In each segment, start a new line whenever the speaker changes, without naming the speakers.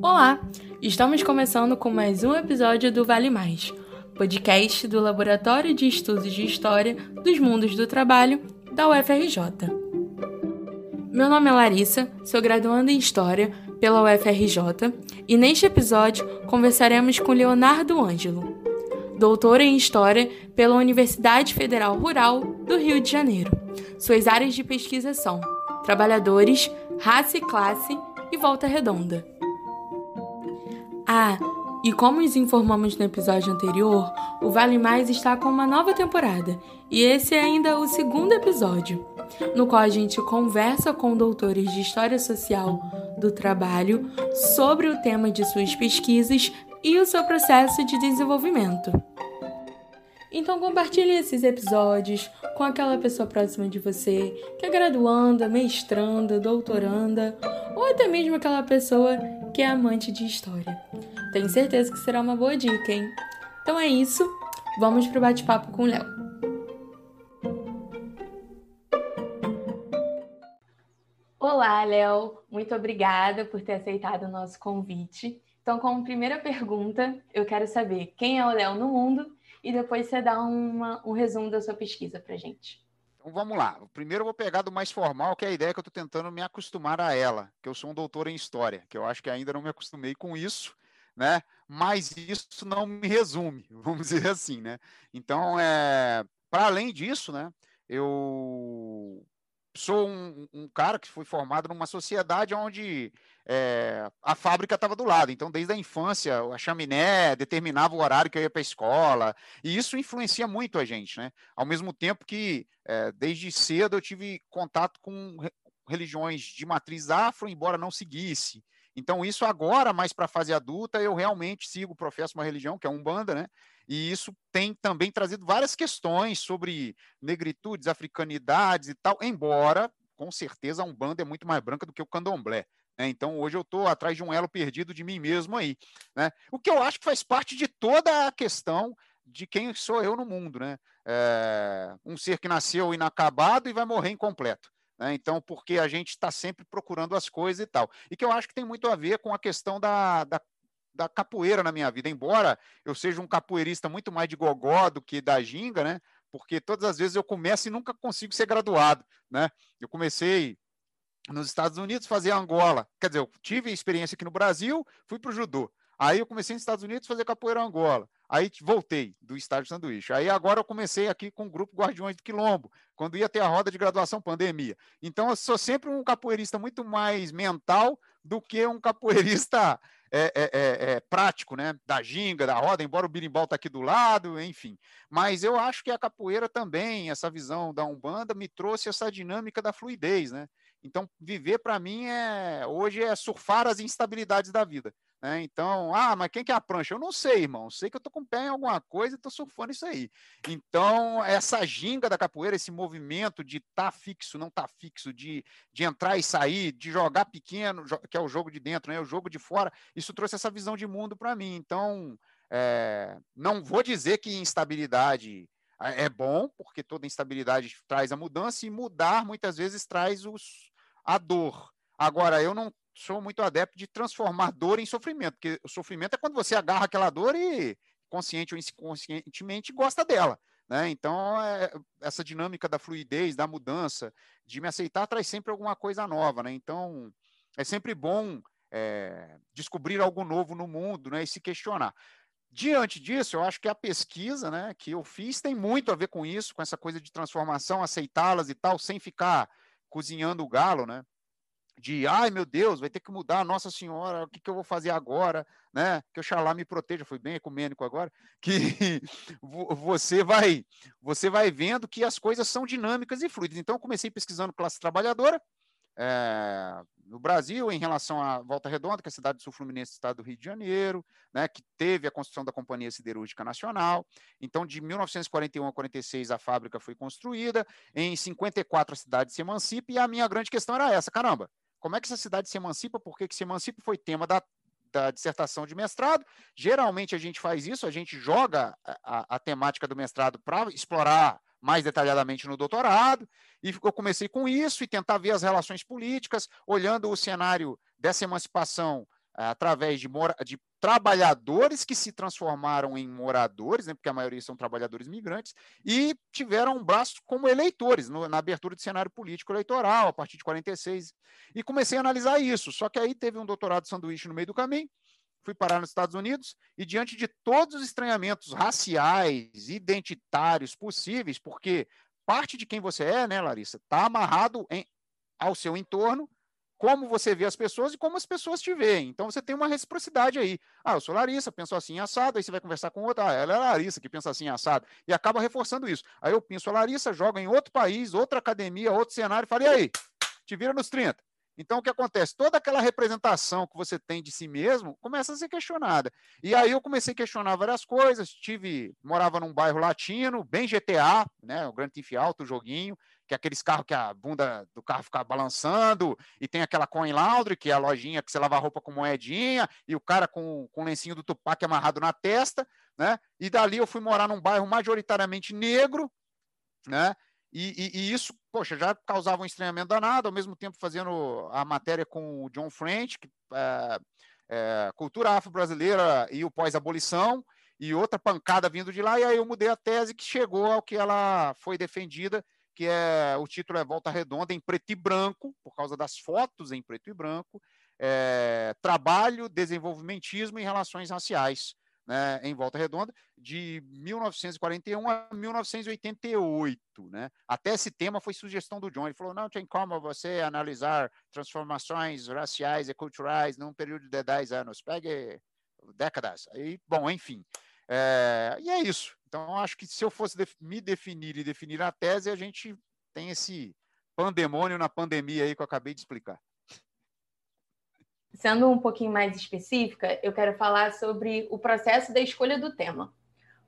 Olá! Estamos começando com mais um episódio do Vale Mais, podcast do Laboratório de Estudos de História dos Mundos do Trabalho da UFRJ. Meu nome é Larissa, sou graduanda em História pela UFRJ e neste episódio conversaremos com Leonardo Ângelo, doutor em História pela Universidade Federal Rural do Rio de Janeiro. Suas áreas de pesquisa são trabalhadores, raça e classe e volta redonda. Ah, e como nos informamos no episódio anterior, o Vale Mais está com uma nova temporada, e esse é ainda o segundo episódio, no qual a gente conversa com doutores de História Social do Trabalho sobre o tema de suas pesquisas e o seu processo de desenvolvimento. Então compartilhe esses episódios com aquela pessoa próxima de você, que é graduanda, mestranda, doutoranda, ou até mesmo aquela pessoa que é amante de história. Tenho certeza que será uma boa dica, hein? Então é isso, vamos pro bate-papo com o Léo. Olá, Léo. Muito obrigada por ter aceitado o nosso convite. Então, como primeira pergunta, eu quero saber quem é o Léo no mundo e depois você dá uma, um resumo da sua pesquisa para gente.
Então vamos lá. Primeiro eu vou pegar do mais formal, que é a ideia que eu estou tentando me acostumar a ela, que eu sou um doutor em história, que eu acho que ainda não me acostumei com isso, né? Mas isso não me resume, vamos dizer assim, né? Então, é, para além disso, né? Eu sou um, um, cara que foi formado numa sociedade onde é, a fábrica estava do lado. Então, desde a infância, a chaminé determinava o horário que eu ia para a escola, e isso influencia muito a gente, né? Ao mesmo tempo que, é, desde cedo, eu tive contato com religiões de matriz afro, embora não seguisse. Então, isso agora, mais para a fase adulta, eu realmente sigo, professo uma religião, que é um Umbanda, né? E isso tem também trazido várias questões sobre negritudes, africanidades e tal, embora, com certeza, a Umbanda é muito mais branca do que o candomblé. Né? Então, hoje eu estou atrás de um elo perdido de mim mesmo aí. Né? O que eu acho que faz parte de toda a questão de quem sou eu no mundo. Né? É um ser que nasceu inacabado e vai morrer incompleto. Né? Então, porque a gente está sempre procurando as coisas e tal. E que eu acho que tem muito a ver com a questão da, da, da, capoeira na minha vida. Embora eu seja um capoeirista muito mais de gogó do que da ginga, né? Porque todas as vezes eu começo e nunca consigo ser graduado, né? Eu comecei nos Estados Unidos fazer Angola. Quer dizer, eu tive experiência aqui no Brasil, fui para o judô. Aí eu comecei nos Estados Unidos a fazer capoeira Angola. Aí voltei do estádio sanduíche. Aí agora eu comecei aqui com o grupo Guardiões do Quilombo, quando ia ter a roda de graduação pandemia. Então eu sou sempre um capoeirista muito mais mental do que um capoeirista é, é, é, é, prático, né? Da ginga, da roda, embora o birimbau está aqui do lado, enfim. Mas eu acho que a capoeira também, essa visão da Umbanda, me trouxe essa dinâmica da fluidez, né? Então, viver para mim é hoje é surfar as instabilidades da vida. Né? Então, ah, mas quem que é a prancha? Eu não sei, irmão. Sei que eu tô com o pé em alguma coisa e tô surfando isso aí. Então, essa ginga da capoeira, esse movimento de tá fixo, não tá fixo, de, de entrar e sair, de jogar pequeno, que é o jogo de dentro, né? O jogo de fora, isso trouxe essa visão de mundo para mim. Então, é, não vou dizer que instabilidade é bom, porque toda instabilidade traz a mudança, e mudar muitas vezes traz os, a dor. Agora, eu não sou muito adepto de transformar dor em sofrimento, porque o sofrimento é quando você agarra aquela dor e, consciente ou inconscientemente, gosta dela. Né? Então, é, essa dinâmica da fluidez, da mudança, de me aceitar, traz sempre alguma coisa nova. Né? Então, é sempre bom é, descobrir algo novo no mundo né? e se questionar. Diante disso, eu acho que a pesquisa né, que eu fiz tem muito a ver com isso, com essa coisa de transformação, aceitá-las e tal, sem ficar cozinhando o galo, né? De ai meu Deus, vai ter que mudar, Nossa Senhora, o que, que eu vou fazer agora, né? Que Oxalá me proteja, foi bem ecumênico agora, que você vai você vai vendo que as coisas são dinâmicas e fluidas. Então, eu comecei pesquisando classe trabalhadora é, no Brasil em relação à Volta Redonda, que é a cidade do Sul Fluminense, estado do Rio de Janeiro, né? Que teve a construção da Companhia Siderúrgica Nacional. Então, de 1941 a 46, a fábrica foi construída. Em 54, a cidade se emancipa. E a minha grande questão era essa: caramba, como é que essa cidade se emancipa? Por que, se emancipa? Foi tema da, da dissertação de mestrado. Geralmente a gente faz isso, a gente joga a, a temática do mestrado para explorar mais detalhadamente no doutorado, e eu comecei com isso e tentar ver as relações políticas, olhando o cenário dessa emancipação através de, mora, de trabalhadores que se transformaram em moradores, né, porque a maioria são trabalhadores migrantes, e tiveram um braço como eleitores no, na abertura do cenário político eleitoral, a partir de 46. E comecei a analisar isso. Só que aí teve um doutorado sanduíche no meio do caminho, fui parar nos Estados Unidos, e diante de todos os estranhamentos raciais, identitários possíveis, porque parte de quem você é, né, Larissa, está amarrado em, ao seu entorno como você vê as pessoas e como as pessoas te veem. Então você tem uma reciprocidade aí. Ah, eu sou Larissa, penso assim assado, aí você vai conversar com outra, ah, ela é Larissa que pensa assim assado, e acaba reforçando isso. Aí eu penso a Larissa, joga em outro país, outra academia, outro cenário, e falo, e aí, te vira nos 30. Então, o que acontece? Toda aquela representação que você tem de si mesmo começa a ser questionada. E aí eu comecei a questionar várias coisas. Tive, morava num bairro latino, bem GTA, né? O Grand Theft Auto, o joguinho que é aqueles carros que a bunda do carro fica balançando, e tem aquela coin laundry, que é a lojinha que você lava a roupa com moedinha, e o cara com, com o lencinho do Tupac amarrado na testa, né? E dali eu fui morar num bairro majoritariamente negro, né? E, e, e, isso, poxa, já causava um estranhamento danado, ao mesmo tempo fazendo a matéria com o John French, que, é, é, cultura afro-brasileira e o pós-abolição, e outra pancada vindo de lá, e aí eu mudei a tese que chegou ao que ela foi defendida que é o título é Volta Redonda em preto e branco, por causa das fotos em preto e branco, é, trabalho, desenvolvimentismo e relações raciais, né, em Volta Redonda, de 1941 a 1988. Né? Até esse tema foi sugestão do John. Ele falou: não tem como você analisar transformações raciais e culturais num período de 10 anos. Pegue décadas. E, bom, enfim. É, e é isso. Então, acho que se eu fosse me definir e definir a tese, a gente tem esse pandemônio na pandemia aí que eu acabei de explicar.
Sendo um pouquinho mais específica, eu quero falar sobre o processo da escolha do tema.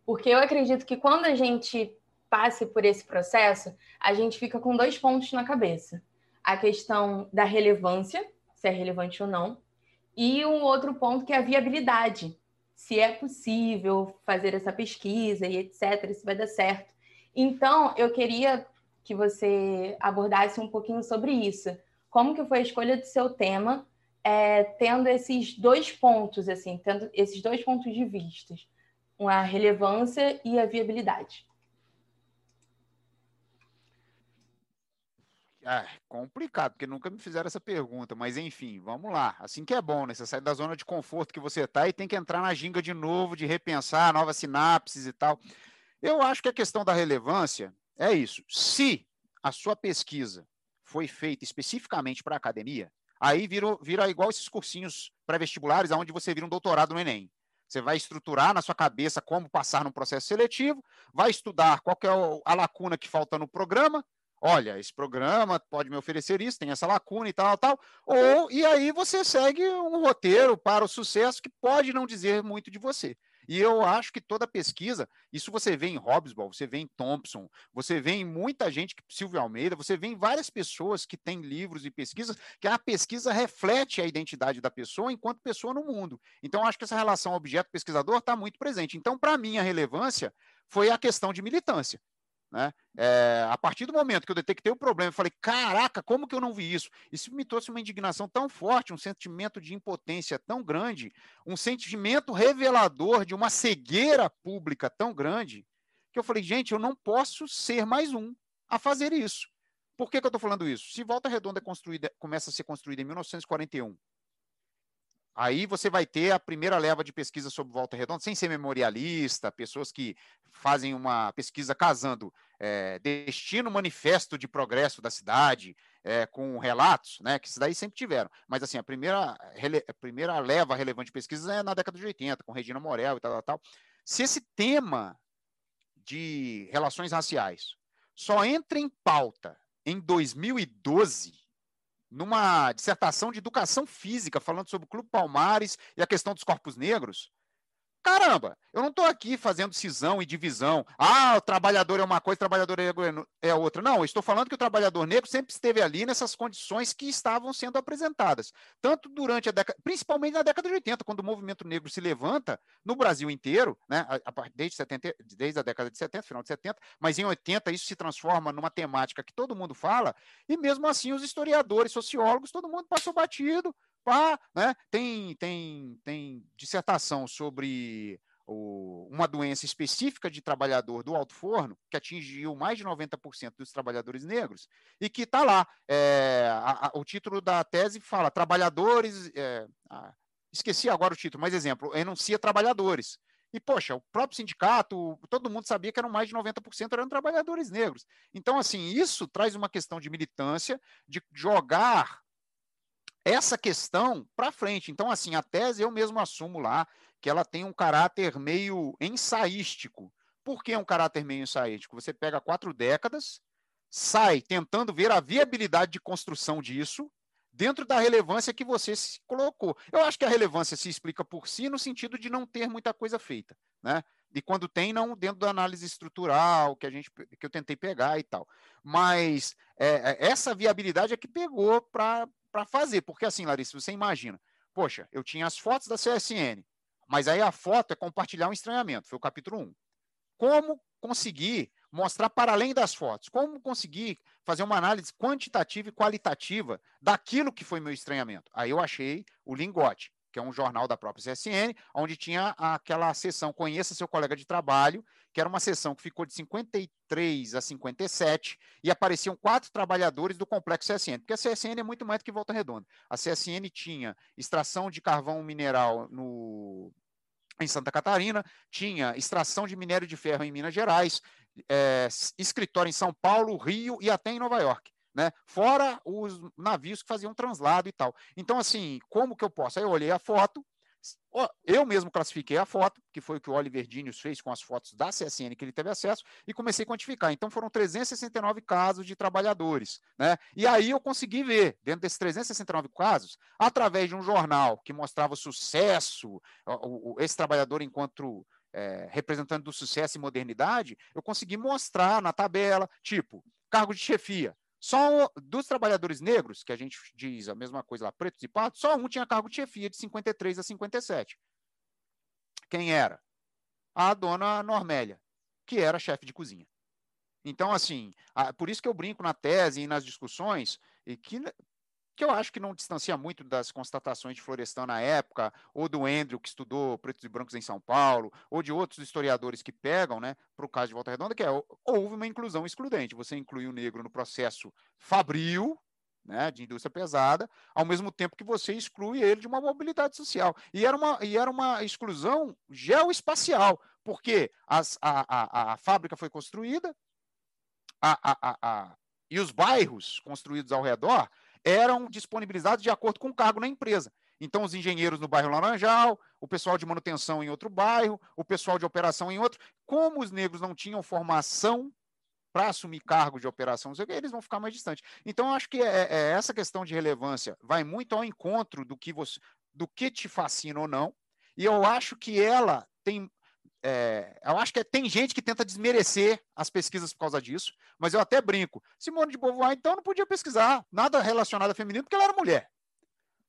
Porque eu acredito que quando a gente passe por esse processo, a gente fica com dois pontos na cabeça: a questão da relevância, se é relevante ou não, e um outro ponto que é a viabilidade, se é possível fazer essa pesquisa e etc, se vai dar certo. Então, eu queria que você abordasse um pouquinho sobre isso. Como que foi a escolha do seu tema, é, tendo esses dois pontos, assim, tendo esses dois pontos de vista, a relevância e a viabilidade.
É complicado, porque nunca me fizeram essa pergunta, mas enfim, vamos lá. Assim que é bom, né? Você sai da zona de conforto que você está e tem que entrar na ginga de novo, de repensar novas sinapses e tal. Eu acho que a questão da relevância é isso. Se a sua pesquisa foi feita especificamente para a academia, aí vira, vira igual esses cursinhos pré-vestibulares, onde você vira um doutorado no Enem. Você vai estruturar na sua cabeça como passar no processo seletivo, vai estudar qual é a lacuna que falta no programa, olha, esse programa pode me oferecer isso, tem essa lacuna e tal, tal. Ou e aí você segue um roteiro para o sucesso que pode não dizer muito de você. E eu acho que toda pesquisa, isso você vê em Hobsbawm, você vê em Thompson, você vê em muita gente, Silvio Almeida, você vê em várias pessoas que têm livros e pesquisas, que a pesquisa reflete a identidade da pessoa enquanto pessoa no mundo. Então, acho que essa relação objeto-pesquisador está muito presente. Então, para mim, a relevância foi a questão de militância. Né? É, a partir do momento que eu detectei o problema, eu falei: caraca, como que eu não vi isso? Isso me trouxe uma indignação tão forte, um sentimento de impotência tão grande, um sentimento revelador de uma cegueira pública tão grande, que eu falei: gente, eu não posso ser mais um a fazer isso. Por que, que eu estou falando isso? Se Volta Redonda é começa a ser construída em 1941 Aí você vai ter a primeira leva de pesquisa sobre Volta Redonda, sem ser memorialista, pessoas que fazem uma pesquisa casando é, destino manifesto de progresso da cidade é, com relatos, né, que isso daí sempre tiveram. Mas assim, a primeira, a primeira leva relevante de pesquisa é na década de 80, com Regina Morel e tal, tal, tal. Se esse tema de relações raciais só entra em pauta em 2012, numa dissertação de educação física, falando sobre o Clube Palmares e a questão dos corpos negros, Caramba, eu não estou aqui fazendo cisão e divisão. Ah, o trabalhador é uma coisa, o trabalhador é outra. Não, eu estou falando que o trabalhador negro sempre esteve ali nessas condições que estavam sendo apresentadas. Tanto durante a década, principalmente na década de 80, quando o movimento negro se levanta no Brasil inteiro, né, desde, 70, desde a década de 70, final de 70, mas em 80 isso se transforma numa temática que todo mundo fala, e mesmo assim os historiadores, sociólogos, todo mundo passou batido, Pá, né? Tem, tem, tem dissertação sobre o, uma doença específica de trabalhador do alto forno, que atingiu mais de 90% dos trabalhadores negros, e que está lá. É, a, a, o título da tese fala trabalhadores. É, ah, esqueci agora o título, mas exemplo, enuncia trabalhadores. E, poxa, o próprio sindicato, todo mundo sabia que eram mais de 90% eram trabalhadores negros. Então, assim, isso traz uma questão de militância, de jogar essa questão para frente. Então, assim, a tese eu mesmo assumo lá que ela tem um caráter meio ensaístico. Por que um caráter meio ensaístico? Você pega quatro décadas, sai tentando ver a viabilidade de construção disso, dentro da relevância que você se colocou. Eu acho que a relevância se explica por si no sentido de não ter muita coisa feita, né? E quando tem, não dentro da análise estrutural que a gente que eu tentei pegar e tal. Mas é, é essa viabilidade é que pegou para fazer, porque assim, Larissa, você imagina, poxa, eu tinha as fotos da CSN, mas aí a foto é compartilhar um estranhamento, foi o capítulo 1. Como conseguir mostrar para além das fotos, como conseguir fazer uma análise quantitativa e qualitativa daquilo que foi meu estranhamento. Aí eu achei o Lingote, que é um jornal da própria CSN, onde tinha aquela sessão Conheça seu colega de trabalho, que era uma sessão que ficou de 53 a 57 e apareciam quatro trabalhadores do complexo CSN, porque a CSN é muito mais do que Volta Redonda. A CSN tinha extração de carvão mineral no em Santa Catarina, tinha extração de minério de ferro em Minas Gerais, é, escritório em São Paulo, Rio e até em Nova York. Né? Fora os navios que faziam translado e tal. Então, assim, como que eu posso? Aí eu olhei a foto, eu mesmo classifiquei a foto, que foi o que o Oliver Dinius fez com as fotos da CSN que ele teve acesso, e comecei a quantificar. Então foram 369 casos de trabalhadores. Né? E aí eu consegui ver, dentro desses 369 casos, através de um jornal que mostrava o sucesso, esse trabalhador enquanto é, representante do sucesso e modernidade, eu consegui mostrar na tabela, tipo, cargo de chefia. Só dos trabalhadores negros, que a gente diz a mesma coisa lá, pretos e pardos, só um tinha cargo de chefia de 53 a 57. Quem era? A dona Normélia, que era chefe de cozinha. Então, assim, por isso que eu brinco na tese e nas discussões, e que que eu acho que não distancia muito das constatações de Florestan na época, ou do Andrew, que estudou pretos e brancos em São Paulo, ou de outros historiadores que pegam, né, para o caso de Volta Redonda, que é, houve uma inclusão excludente. Você inclui o negro no processo fabril, né, de indústria pesada, ao mesmo tempo que você exclui ele de uma mobilidade social. E era uma, e era uma exclusão geoespacial, porque as, a, a, a fábrica foi construída, a, a, a, e os bairros construídos ao redor eram disponibilizados de acordo com o cargo na empresa. Então, os engenheiros no bairro Laranjal, o pessoal de manutenção em outro bairro, o pessoal de operação em outro. Como os negros não tinham formação para assumir cargo de operação, eles vão ficar mais distantes. Então, acho que é, é, essa questão de relevância vai muito ao encontro do que, você, do que te fascina ou não. E eu acho que ela tem é, eu acho que é, tem gente que tenta desmerecer as pesquisas por causa disso, mas eu até brinco. Simone de Beauvoir, então, não podia pesquisar nada relacionado a feminino porque ela era mulher.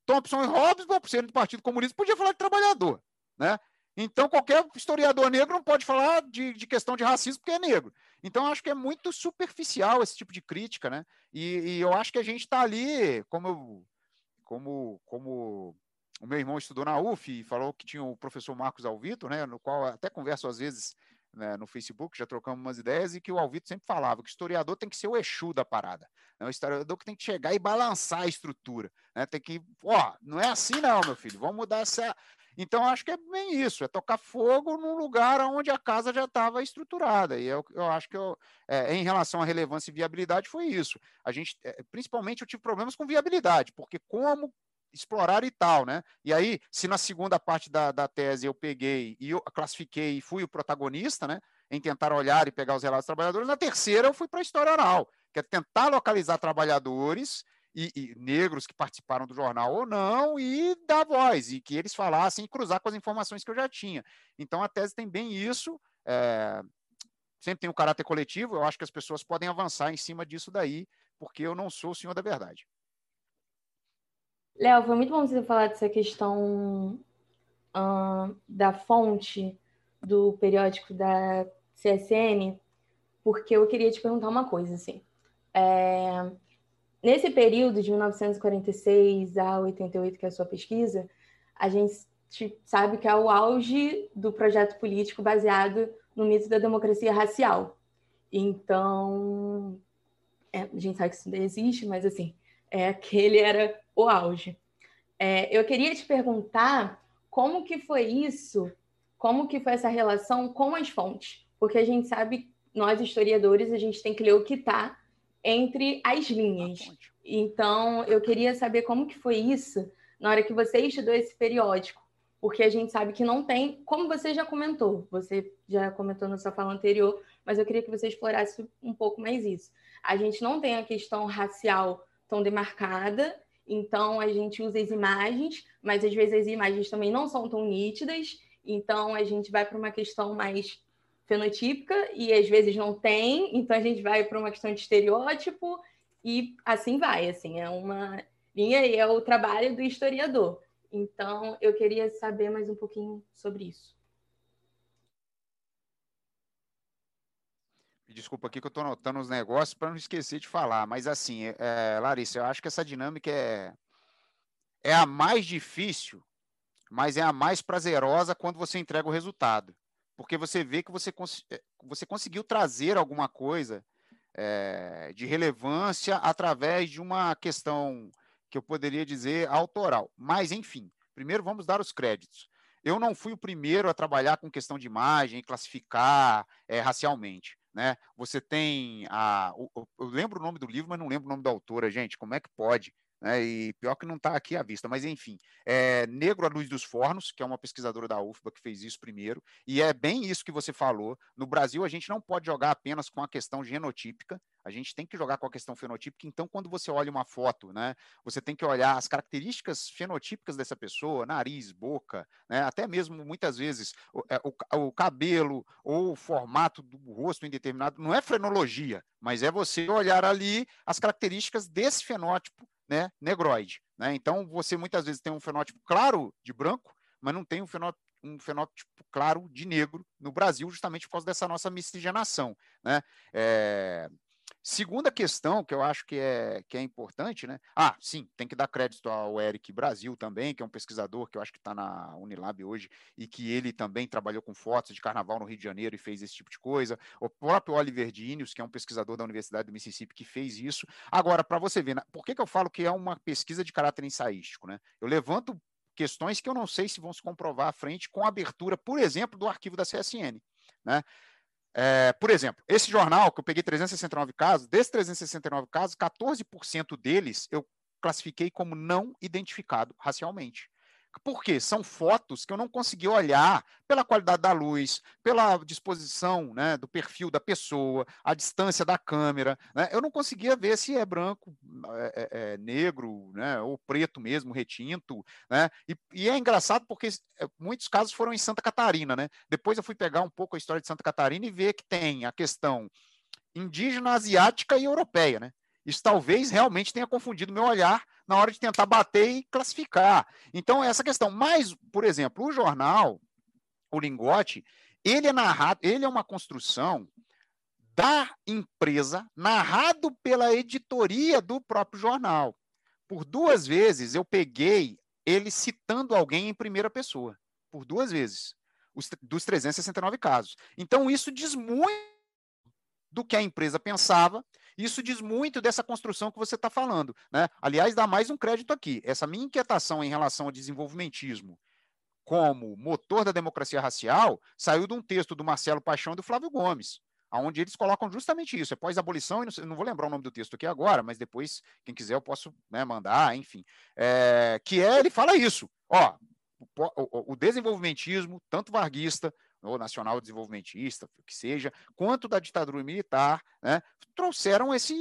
Thompson e Hobbes, por ser do Partido Comunista, podia falar de trabalhador. Né? Então, qualquer historiador negro não pode falar de, de questão de racismo porque é negro. Então, eu acho que é muito superficial esse tipo de crítica. Né? E, e eu acho que a gente está ali, como, como, como o meu irmão estudou na UF e falou que tinha o professor Marcos Alvito, né, no qual até converso às vezes né, no Facebook, já trocamos umas ideias, e que o Alvito sempre falava que o historiador tem que ser o Exu da parada. Né, o historiador que tem que chegar e balançar a estrutura. Né, tem que, ó, não é assim não, meu filho, vamos mudar essa. Então, acho que é bem isso, é tocar fogo num lugar onde a casa já estava estruturada. E eu, eu acho que eu, é, em relação à relevância e viabilidade foi isso. A gente, é, principalmente, eu tive problemas com viabilidade, porque como explorar e tal, né? E aí, se na segunda parte da, da tese eu peguei e eu classifiquei e fui o protagonista, né? Em tentar olhar e pegar os relatos dos trabalhadores, na terceira eu fui para a história oral, que é tentar localizar trabalhadores e, e, negros que participaram do jornal ou não e dar voz, e que eles falassem e cruzar com as informações que eu já tinha. Então a tese tem bem isso, é, sempre tem um caráter coletivo, eu acho que as pessoas podem avançar em cima disso daí, porque eu não sou o senhor da verdade.
Léo, foi muito bom você falar dessa questão uh, da fonte do periódico da CSN, porque eu queria te perguntar uma coisa, assim. É, nesse período de 1946 a 88, que é a sua pesquisa, a gente sabe que é o auge do projeto político baseado no mito da democracia racial. Então, é, a gente sabe que isso ainda existe, mas assim, é, aquele era o auge. É, eu queria te perguntar como que foi isso, como que foi essa relação com as fontes, porque a gente sabe, nós historiadores, a gente tem que ler o que está entre as linhas. Então, eu queria saber como que foi isso na hora que você estudou esse periódico, porque a gente sabe que não tem, como você já comentou, você já comentou na sua fala anterior, mas eu queria que você explorasse um pouco mais isso. A gente não tem a questão racial tão demarcada, então a gente usa as imagens, mas às vezes as imagens também não são tão nítidas, então a gente vai para uma questão mais fenotípica e às vezes não tem, então a gente vai para uma questão de estereótipo e assim vai, assim, é uma linha e é o trabalho do historiador. Então, eu queria saber mais um pouquinho sobre isso.
Desculpa aqui que eu estou anotando os negócios para não esquecer de falar, mas assim, é, Larissa, eu acho que essa dinâmica é, é a mais difícil, mas é a mais prazerosa quando você entrega o resultado porque você vê que você, cons eh, você conseguiu trazer alguma coisa é, de relevância através de uma questão que eu poderia dizer autoral. Mas, enfim, primeiro vamos dar os créditos. Eu não fui o primeiro a trabalhar com questão de imagem, classificar é, racialmente. Né? Você tem a. Eu lembro o nome do livro, mas não lembro o nome da autora, gente. Como é que pode? Né, e pior que não está aqui à vista, mas enfim, é Negro à Luz dos Fornos, que é uma pesquisadora da UFBA que fez isso primeiro, e é bem isso que você falou. No Brasil, a gente não pode jogar apenas com a questão genotípica, a gente tem que jogar com a questão fenotípica. Então, quando você olha uma foto, né, você tem que olhar as características fenotípicas dessa pessoa, nariz, boca, né, até mesmo muitas vezes o, é, o, o cabelo ou o formato do rosto indeterminado. Não é frenologia, mas é você olhar ali as características desse fenótipo né, negroide. Né? Então, você muitas vezes tem um fenótipo claro de branco, mas não tem um fenótipo, um fenótipo claro de negro no Brasil, justamente por causa dessa nossa miscigenação. Né? É, Segunda questão que eu acho que é, que é importante, né? Ah, sim, tem que dar crédito ao Eric Brasil também, que é um pesquisador que eu acho que está na Unilab hoje e que ele também trabalhou com fotos de carnaval no Rio de Janeiro e fez esse tipo de coisa. O próprio Oliver Dinius, que é um pesquisador da Universidade do Mississippi, que fez isso. Agora, para você ver, por que, que eu falo que é uma pesquisa de caráter ensaístico, né? Eu levanto questões que eu não sei se vão se comprovar à frente com a abertura, por exemplo, do arquivo da CSN, né? É, por exemplo, esse jornal que eu peguei 369 casos, desses 369 casos, 14% deles eu classifiquei como não identificado racialmente. Porque são fotos que eu não consegui olhar pela qualidade da luz, pela disposição né, do perfil da pessoa, a distância da câmera. Né? Eu não conseguia ver se é branco, é, é, é negro, né, ou preto mesmo, retinto. Né? E, e, é engraçado porque é, muitos casos foram em Santa Catarina. Né? Depois eu fui pegar um pouco a história de Santa Catarina e ver que tem a questão indígena, asiática e europeia. Né? Isso talvez realmente tenha confundido meu olhar na hora de tentar bater e classificar. Então, essa questão. Mas, por exemplo, o jornal, o lingote, ele é narrado, ele é uma construção da empresa, narrado pela editoria do próprio jornal. Por duas vezes eu peguei ele citando alguém em primeira pessoa. Por duas vezes. Os, dos 369 casos. Então, isso diz muito do que a empresa pensava isso diz muito dessa construção que você está falando. Né? Aliás, dá mais um crédito aqui. Essa minha inquietação em relação ao desenvolvimentismo como motor da democracia racial saiu de um texto do Marcelo Paixão e do Flávio Gomes, onde eles colocam justamente isso. É pós-abolição, e não, vou lembrar o nome do texto aqui agora, mas depois, quem quiser, eu posso né, mandar, enfim. É, que é, ele fala isso. Ó, o, o, o desenvolvimentismo, tanto varguista ou nacional desenvolvimentista, que seja, quanto da ditadura militar, né, trouxeram esse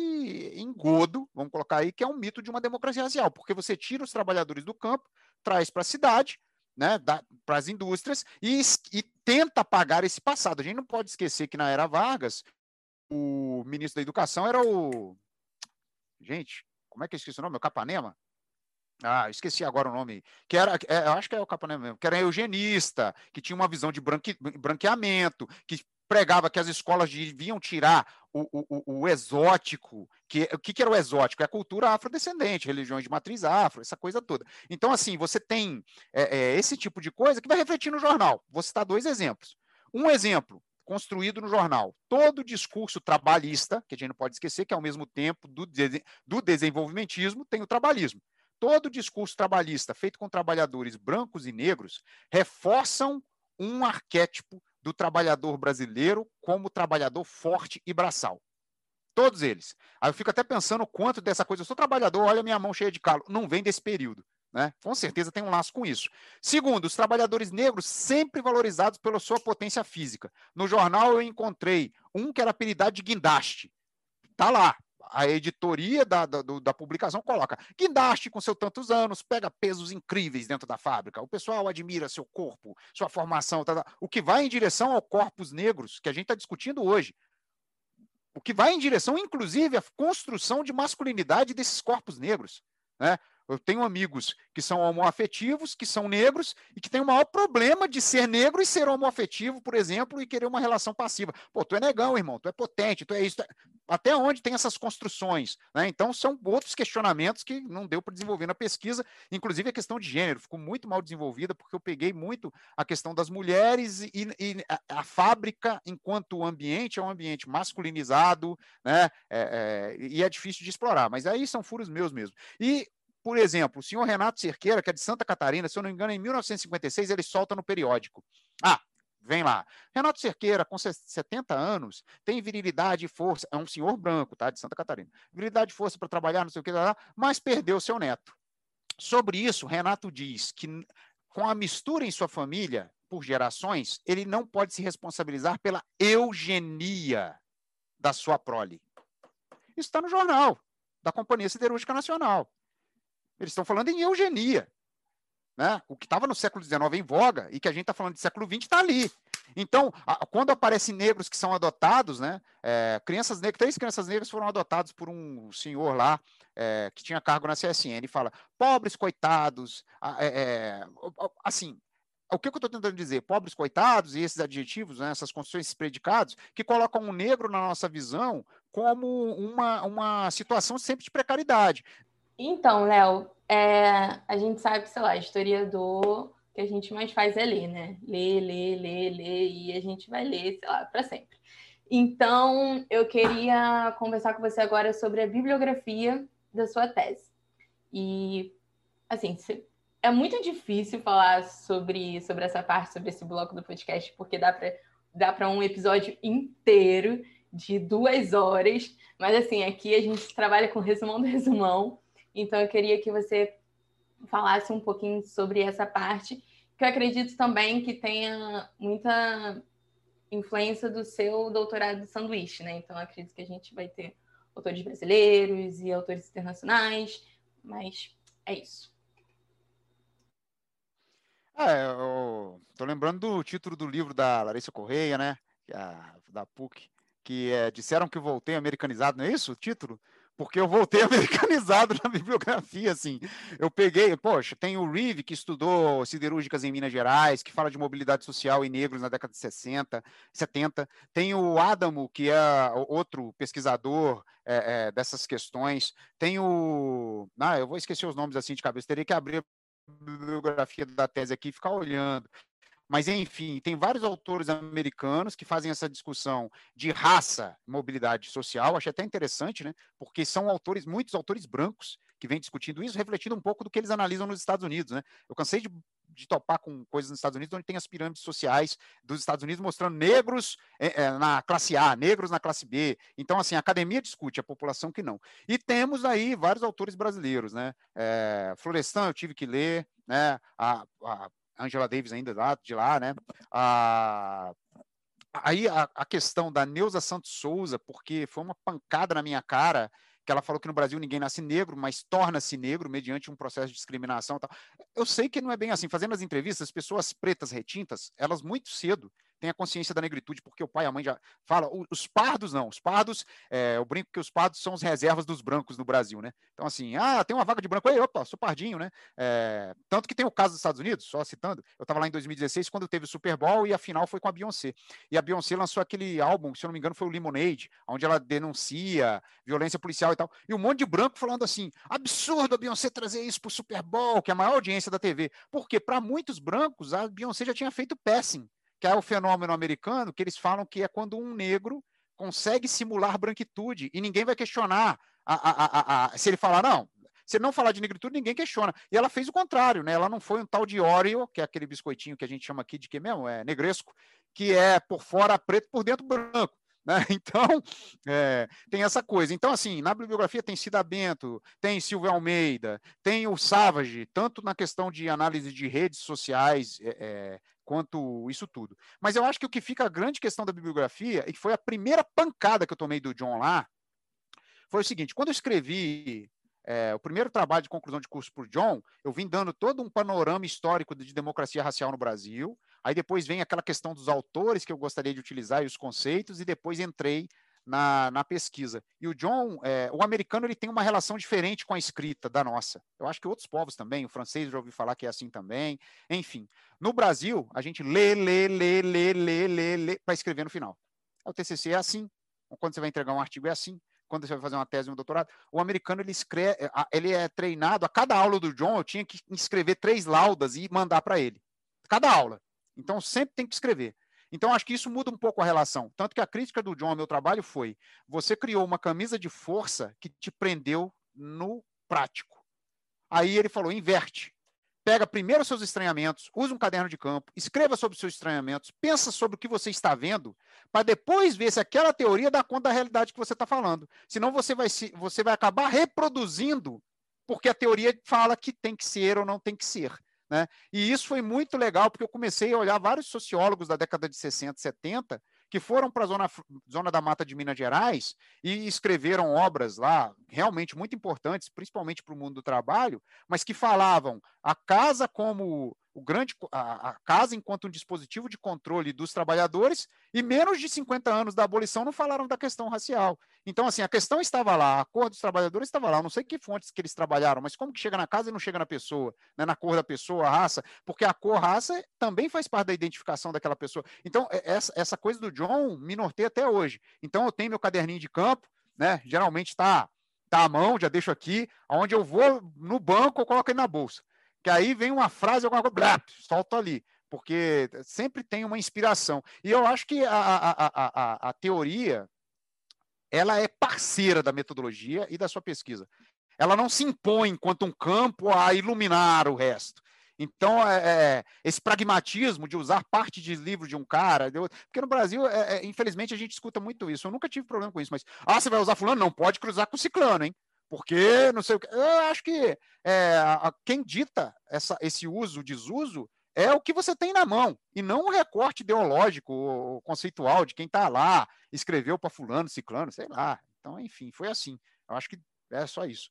engodo, vamos colocar aí, que é um mito de uma democracia racial, porque você tira os trabalhadores do campo, traz para a cidade, né, para as indústrias e, e tenta apagar esse passado. A gente não pode esquecer que na era Vargas, o ministro da Educação era o. Gente, como é que eu esqueci o nome? O Capanema? Ah, esqueci agora o nome. Que era, é, eu acho que é o Capanema mesmo, que era eugenista, que tinha uma visão de branque, branqueamento, que pregava que as escolas deviam tirar o, o, o exótico, que o que, que, era o exótico? É a cultura afrodescendente, religiões de matriz afro, essa coisa toda. Então, assim, você tem é, é, esse tipo de coisa que vai refletir no jornal. Vou citar dois exemplos. Um exemplo, construído no jornal. Todo discurso trabalhista, que a gente não pode esquecer que ao mesmo tempo do, de, do desenvolvimentismo tem o trabalhismo. Todo discurso trabalhista feito com trabalhadores brancos e negros reforçam um arquétipo do trabalhador brasileiro como trabalhador forte e braçal. Todos eles. Aí eu fico até pensando quanto dessa coisa, eu sou trabalhador, olha minha mão cheia de calo. Não vem desse período. Né? Com certeza tem um laço com isso. Segundo, os trabalhadores negros sempre valorizados pela sua potência física. No jornal eu encontrei um que era apelidado de guindaste. Tá lá. A editoria da, da, da publicação coloca guindaste com seus tantos anos, pega pesos incríveis dentro da fábrica. O pessoal admira seu corpo, sua formação, tá, tá. o que vai em direção ao corpos negros que a gente está discutindo hoje. O que vai em direção, inclusive, à construção de masculinidade desses corpos negros. Né? Eu tenho amigos que são homoafetivos, que são negros e que têm o maior problema de ser negro e ser homoafetivo, por exemplo, e querer uma relação passiva. Pô, tu é negão, irmão, tu é potente, tu é isso. Tu é... Até onde tem essas construções? Né? Então, são outros questionamentos que não deu para desenvolver na pesquisa, inclusive a questão de gênero ficou muito mal desenvolvida, porque eu peguei muito a questão das mulheres e, e a, a, fábrica, enquanto ambiente, é um ambiente masculinizado, né? É, é, e é difícil de explorar, mas aí são furos meus mesmo. E por exemplo, o senhor Renato Cerqueira, que é de Santa Catarina, se eu não me engano, em 1956 ele solta no periódico. Ah, vem lá. Renato Cerqueira, com 70 anos, tem virilidade e força, é um senhor branco, tá, de Santa Catarina. Virilidade e força para trabalhar, não sei o que, mas perdeu seu neto. Sobre isso, Renato diz que com a mistura em sua família, por gerações, ele não pode se responsabilizar pela eugenia da sua prole. Isso está no jornal da Companhia Siderúrgica Nacional. Eles estão falando em eugenia. Né? O que estava no século XIX em voga e que a gente está falando de século XX está ali. Então, a, quando aparecem negros que são adotados, né, é, crianças negras, três crianças negras foram adotadas por um senhor lá é, que tinha cargo na CSN e fala, pobres coitados, é, é assim, o que, eu estou tentando dizer? Pobres coitados e esses adjetivos, né, essas construções, esses predicados, que colocam o negro na nossa visão como uma, uma situação sempre de precariedade.
Então, Léo, é, a gente sabe, sei lá, historiador, que a gente mais faz é ler, né? Ler, ler, ler, ler, e a gente vai ler, sei lá, para sempre. Então, eu queria conversar com você agora sobre a bibliografia da sua tese. E, assim, é muito difícil falar sobre, sobre essa parte, sobre esse bloco do podcast, porque dá para dá para um episódio inteiro de duas horas. Mas, assim, aqui a gente trabalha com resumão do resumão. Então, eu queria que você falasse um pouquinho sobre essa parte, que eu acredito também que tenha muita influência do seu doutorado de sanduíche, né? Então, acredito que a gente vai ter autores brasileiros e autores internacionais, mas é isso.
É, eu tô lembrando do título do livro da Larissa Correia, né? Da PUC, que é Disseram que voltei americanizado, não é isso o título? Porque eu voltei americanizado na bibliografia, assim. Eu peguei, poxa, tem o Reeve, que estudou siderúrgicas em Minas Gerais, que fala de mobilidade social e negros na década de 60, 70. Tem o Adamo, que é outro pesquisador é, é, dessas questões. Tem o... Ah, eu vou esquecer os nomes assim de cabeça, teria que abrir a bibliografia da tese aqui e ficar olhando. Mas, enfim, tem vários autores americanos que fazem essa discussão de raça, mobilidade social. Achei até interessante, né? Porque são autores, muitos autores brancos que vêm discutindo isso, refletindo um pouco do que eles analisam nos Estados Unidos, né? Eu cansei de, de topar com coisas nos Estados Unidos onde tem as pirâmides sociais dos Estados Unidos mostrando negros é, é, na classe A, negros na classe B. Então, assim, a academia discute, a população que não. E temos aí vários autores brasileiros, né? É, Florestan eu tive que ler, né? A, a Angela Davis ainda lá, de lá, né? Aí a, a, questão da Neuza Santos Souza, porque foi uma pancada na minha cara, que ela falou que no Brasil ninguém nasce negro, mas torna-se negro mediante um processo de discriminação. Tal. Eu sei que não é bem assim. Fazendo as entrevistas, as pessoas pretas retintas, elas muito cedo tem a consciência da negritude, porque o pai e a mãe já fala. Os pardos não, os pardos, é, eu brinco que os pardos são as reservas dos brancos no Brasil, né? Então, assim, ah, tem uma vaga de branco, aí, opa, sou pardinho, né? É, tanto que tem o caso dos Estados Unidos, só citando, eu estava lá em 2016, quando teve o Super Bowl e a final foi com a Beyoncé. E a Beyoncé lançou aquele álbum, se eu não me engano, foi o Lemonade, onde ela denuncia violência policial e tal. E um monte de branco falando assim: absurdo a Beyoncé trazer isso para o Super Bowl, que é a maior audiência da TV. Porque, para muitos brancos, a Beyoncé já tinha feito passing, que é o fenômeno americano, que eles falam que é quando um negro consegue simular branquitude e ninguém vai questionar a, a, a, se ele falar, não, se ele não falar de negritude, ninguém questiona. E ela fez o contrário, né? Ela não foi um tal de Oreo, que é aquele biscoitinho que a gente chama aqui de que mesmo? É negresco, que é por fora preto, por dentro branco. Né? Então, é, tem essa coisa. Então, assim, na bibliografia tem Cida Bento, tem Silvio Almeida, tem o Savage, tanto na questão de análise de redes sociais, é, quanto isso tudo. Mas eu acho que o que fica a grande questão da bibliografia, e que foi a primeira pancada que eu tomei do John lá, foi o seguinte: quando eu escrevi é, o primeiro trabalho de conclusão de curso por John, eu vim dando todo um panorama histórico de democracia racial no Brasil. Aí depois vem aquela questão dos autores que eu gostaria de utilizar e os conceitos, e depois entrei na, na pesquisa. E o John, é, o americano, ele tem uma relação diferente com a escrita da nossa. Eu acho que outros povos também, o francês já ouvi falar que é assim também. Enfim, no Brasil, a gente lê, lê, lê, lê, lê, lê, lê para escrever no final. O TCC é assim. Quando você vai entregar um artigo é assim quando você vai fazer uma tese ou um doutorado, o americano ele escreve, ele é treinado, a cada aula do John eu tinha que escrever três laudas e mandar para ele. Cada aula. Então sempre tem que escrever. Então acho que isso muda um pouco a relação. Tanto que a crítica do John ao meu trabalho foi: você criou uma camisa de força que te prendeu no prático. Aí ele falou: inverte pega primeiro seus estranhamentos, usa um caderno de campo, escreva sobre os seus estranhamentos, pensa sobre o que você está vendo, para depois ver se aquela teoria dá conta da realidade que você está falando. Senão você vai, se, você vai acabar reproduzindo, porque a teoria fala que tem que ser ou não tem que ser. Né? E isso foi muito legal, porque eu comecei a olhar vários sociólogos da década de 60, 70, que foram para a zona, zona da Mata de Minas Gerais e escreveram obras lá realmente muito importantes, principalmente para o mundo do trabalho, mas que falavam a casa como o grande a, a, casa enquanto um dispositivo de controle dos trabalhadores e menos de 50 anos da abolição não falaram da questão racial. Então, assim, a questão estava lá, a cor dos trabalhadores estava lá. Eu não sei que fontes que eles trabalharam, mas como que chega na casa e não chega na pessoa, né? na cor da pessoa, a raça, porque a cor, raça também faz parte da identificação daquela pessoa. Então, é, essa, essa coisa do John me norteia até hoje. Então, eu tenho meu caderninho de campo, né? Geralmente está tá à mão, já deixo aqui, aonde eu vou no banco, eu coloco ele na bolsa que aí vem uma frase, alguma coisa, blá, solto ali, porque sempre tem uma inspiração. E eu acho que a, a, a, a, teoria ela é parceira da metodologia e da sua pesquisa. Ela não se impõe enquanto um campo a iluminar o resto. Então, é, é, esse pragmatismo de usar parte de livro de um cara, porque no Brasil, é, é, infelizmente, a gente escuta muito isso. Eu nunca tive problema com isso, mas, ah, você vai usar fulano? Não pode cruzar com ciclano, hein? Porque não sei o que. Eu acho que é, a, quem dita essa, esse uso, desuso, é o que você tem na mão, e não um recorte ideológico ou conceitual de quem está lá, escreveu para fulano, ciclano, sei lá. Então, enfim, foi assim. Eu acho que é só isso.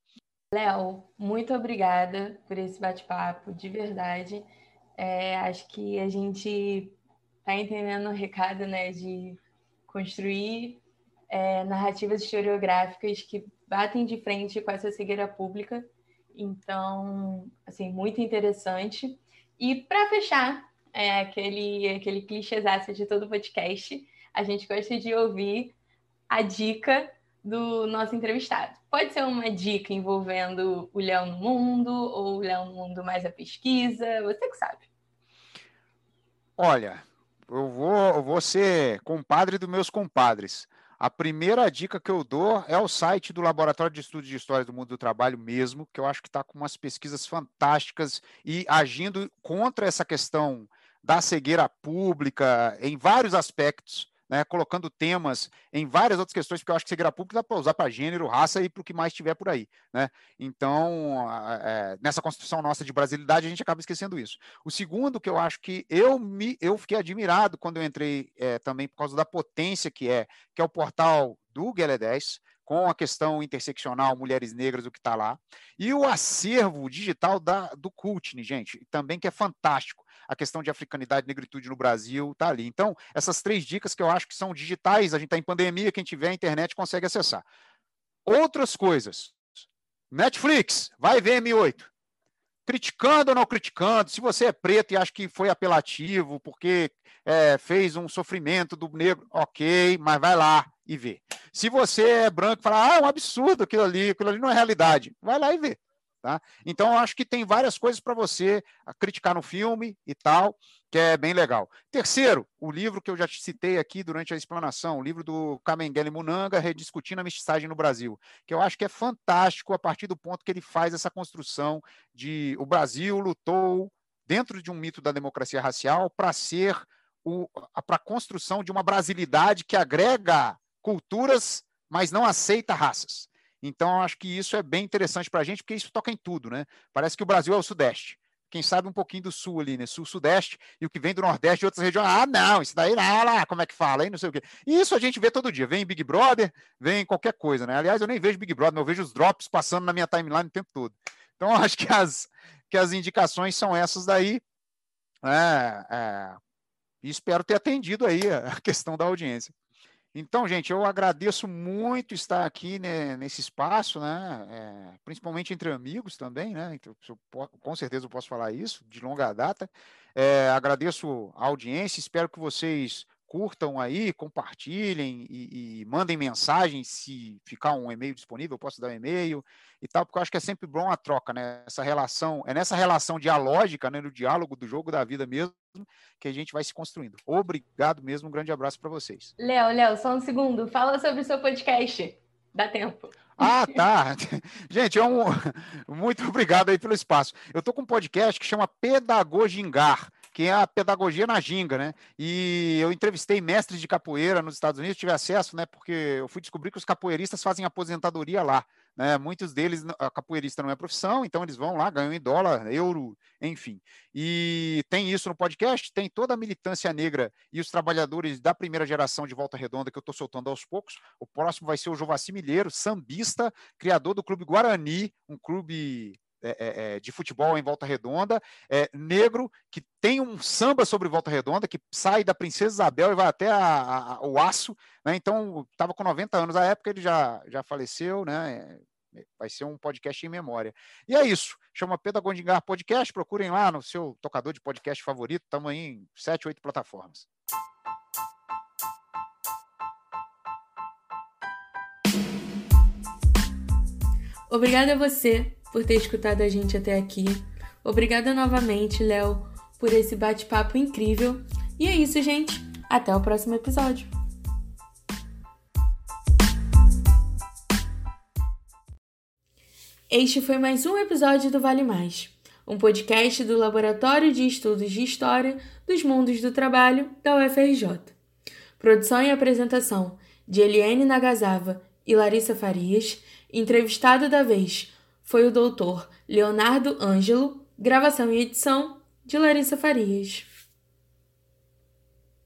Léo, muito obrigada por esse bate-papo, de verdade. É, acho que a gente está entendendo o recado né, de construir é, narrativas historiográficas que batem de frente com essa cegueira pública. Então, assim, muito interessante. E para fechar, é, aquele, aquele clichêzaço de todo podcast, a gente gosta de ouvir a dica do nosso entrevistado. Pode ser uma dica envolvendo o Leão no Mundo, ou o Leão no Mundo mais a pesquisa, você que sabe.
Olha, eu vou, eu vou ser compadre dos meus compadres. A primeira dica que eu dou é o site do Laboratório de Estudos de História do Mundo do Trabalho mesmo, que eu acho que está com umas pesquisas fantásticas e agindo contra essa questão da cegueira pública em vários aspectos né, colocando temas em várias outras questões, porque eu acho que cegueira pública dá para usar para gênero, raça e para o que mais tiver por aí. Né? Então, é, nessa construção nossa de brasilidade, a gente acaba esquecendo isso. O segundo, que eu acho que eu, me, eu fiquei admirado quando eu entrei é, também por causa da potência que é, que é o portal do Guelé 10, com a questão interseccional, mulheres negras, o que está lá. E o acervo digital da, do Cultne, gente, também que é fantástico. A questão de africanidade e negritude no Brasil está ali. Então, essas três dicas que eu acho que são digitais, a gente está em pandemia, quem tiver a internet consegue acessar. Outras coisas. Netflix, vai ver M8 criticando ou não criticando, se você é preto e acha que foi apelativo porque é, fez um sofrimento do negro, ok, mas vai lá e vê. Se você é branco e fala, ah, é um absurdo aquilo ali, aquilo ali não é realidade, vai lá e vê. Tá? Então, eu acho que tem várias coisas para você criticar no filme e tal, que é bem legal. Terceiro, o livro que eu já te citei aqui durante a explanação, o livro do Kamengele Munanga, Rediscutindo a Mestiçagem no Brasil, que eu acho que é fantástico a partir do ponto que ele faz essa construção de o Brasil lutou dentro de um mito da democracia racial para ser para a construção de uma brasilidade que agrega culturas, mas não aceita raças. Então, eu acho que isso é bem interessante para a gente, porque isso toca em tudo, né? Parece que o Brasil é o Sudeste. Quem sabe um pouquinho do Sul ali, né? Sul-Sudeste, e o que vem do Nordeste e outras regiões. Ah, não, isso daí, ah, lá, como é que fala, aí não sei o quê. Isso a gente vê todo dia. Vem Big Brother, vem qualquer coisa, né? Aliás, eu nem vejo Big Brother, eu vejo os drops passando na minha timeline o tempo todo. Então, eu acho que as, que as indicações são essas daí. É, é, e espero ter atendido aí a questão da audiência. Então, gente, eu agradeço muito estar aqui né, nesse espaço, né? É, principalmente entre amigos também, né? Então, com certeza eu posso falar isso, de longa data. É, agradeço a audiência, espero que vocês curtam aí, compartilhem e, e, mandem mensagem se ficar um e-mail disponível, eu posso dar um e-mail e tal, porque eu acho que é sempre bom a troca, né? Essa relação, é nessa relação dialógica, né, no diálogo do jogo da vida mesmo, que a gente vai se construindo. Obrigado mesmo, um grande abraço para vocês.
Léo, Léo, só um segundo, fala sobre o seu podcast. Dá tempo.
Ah, tá. Gente, é um... muito obrigado aí pelo espaço. Eu tô com um podcast que chama Pedagogingar que é a pedagogia na ginga, né? E eu entrevistei mestres de capoeira nos Estados Unidos, tive acesso, né? Porque eu fui descobrir que os capoeiristas fazem aposentadoria lá. Né? Muitos deles, a capoeirista não é profissão, então eles vão lá, ganham em dólar, euro, enfim. E tem isso no podcast, tem toda a militância negra e os trabalhadores da primeira geração de Volta Redonda que eu estou soltando aos poucos. O próximo vai ser o Jovaci Milheiro, sambista, criador do Clube Guarani, um clube é, é, é, de futebol em Volta Redonda, é, negro, que tem um samba sobre Volta Redonda, que sai da Princesa Isabel e vai até a, a, o Aço, né? então estava com 90 anos na época, ele já, já faleceu, né? É, vai ser um podcast em memória. E é isso, chama Pedagogingar Podcast, procurem lá no seu tocador de podcast favorito, estamos em 7, 8 plataformas.
Obrigada a você por ter escutado a gente até aqui. Obrigada novamente, Léo, por esse bate-papo incrível. E é isso, gente. Até o próximo episódio. Este foi mais um episódio do Vale Mais, um podcast do Laboratório de Estudos de História dos Mundos do Trabalho da UFRJ. Produção e apresentação de Eliane Nagasava e Larissa Farias, entrevistado da vez foi o doutor Leonardo Ângelo, gravação e edição de Larissa Farias.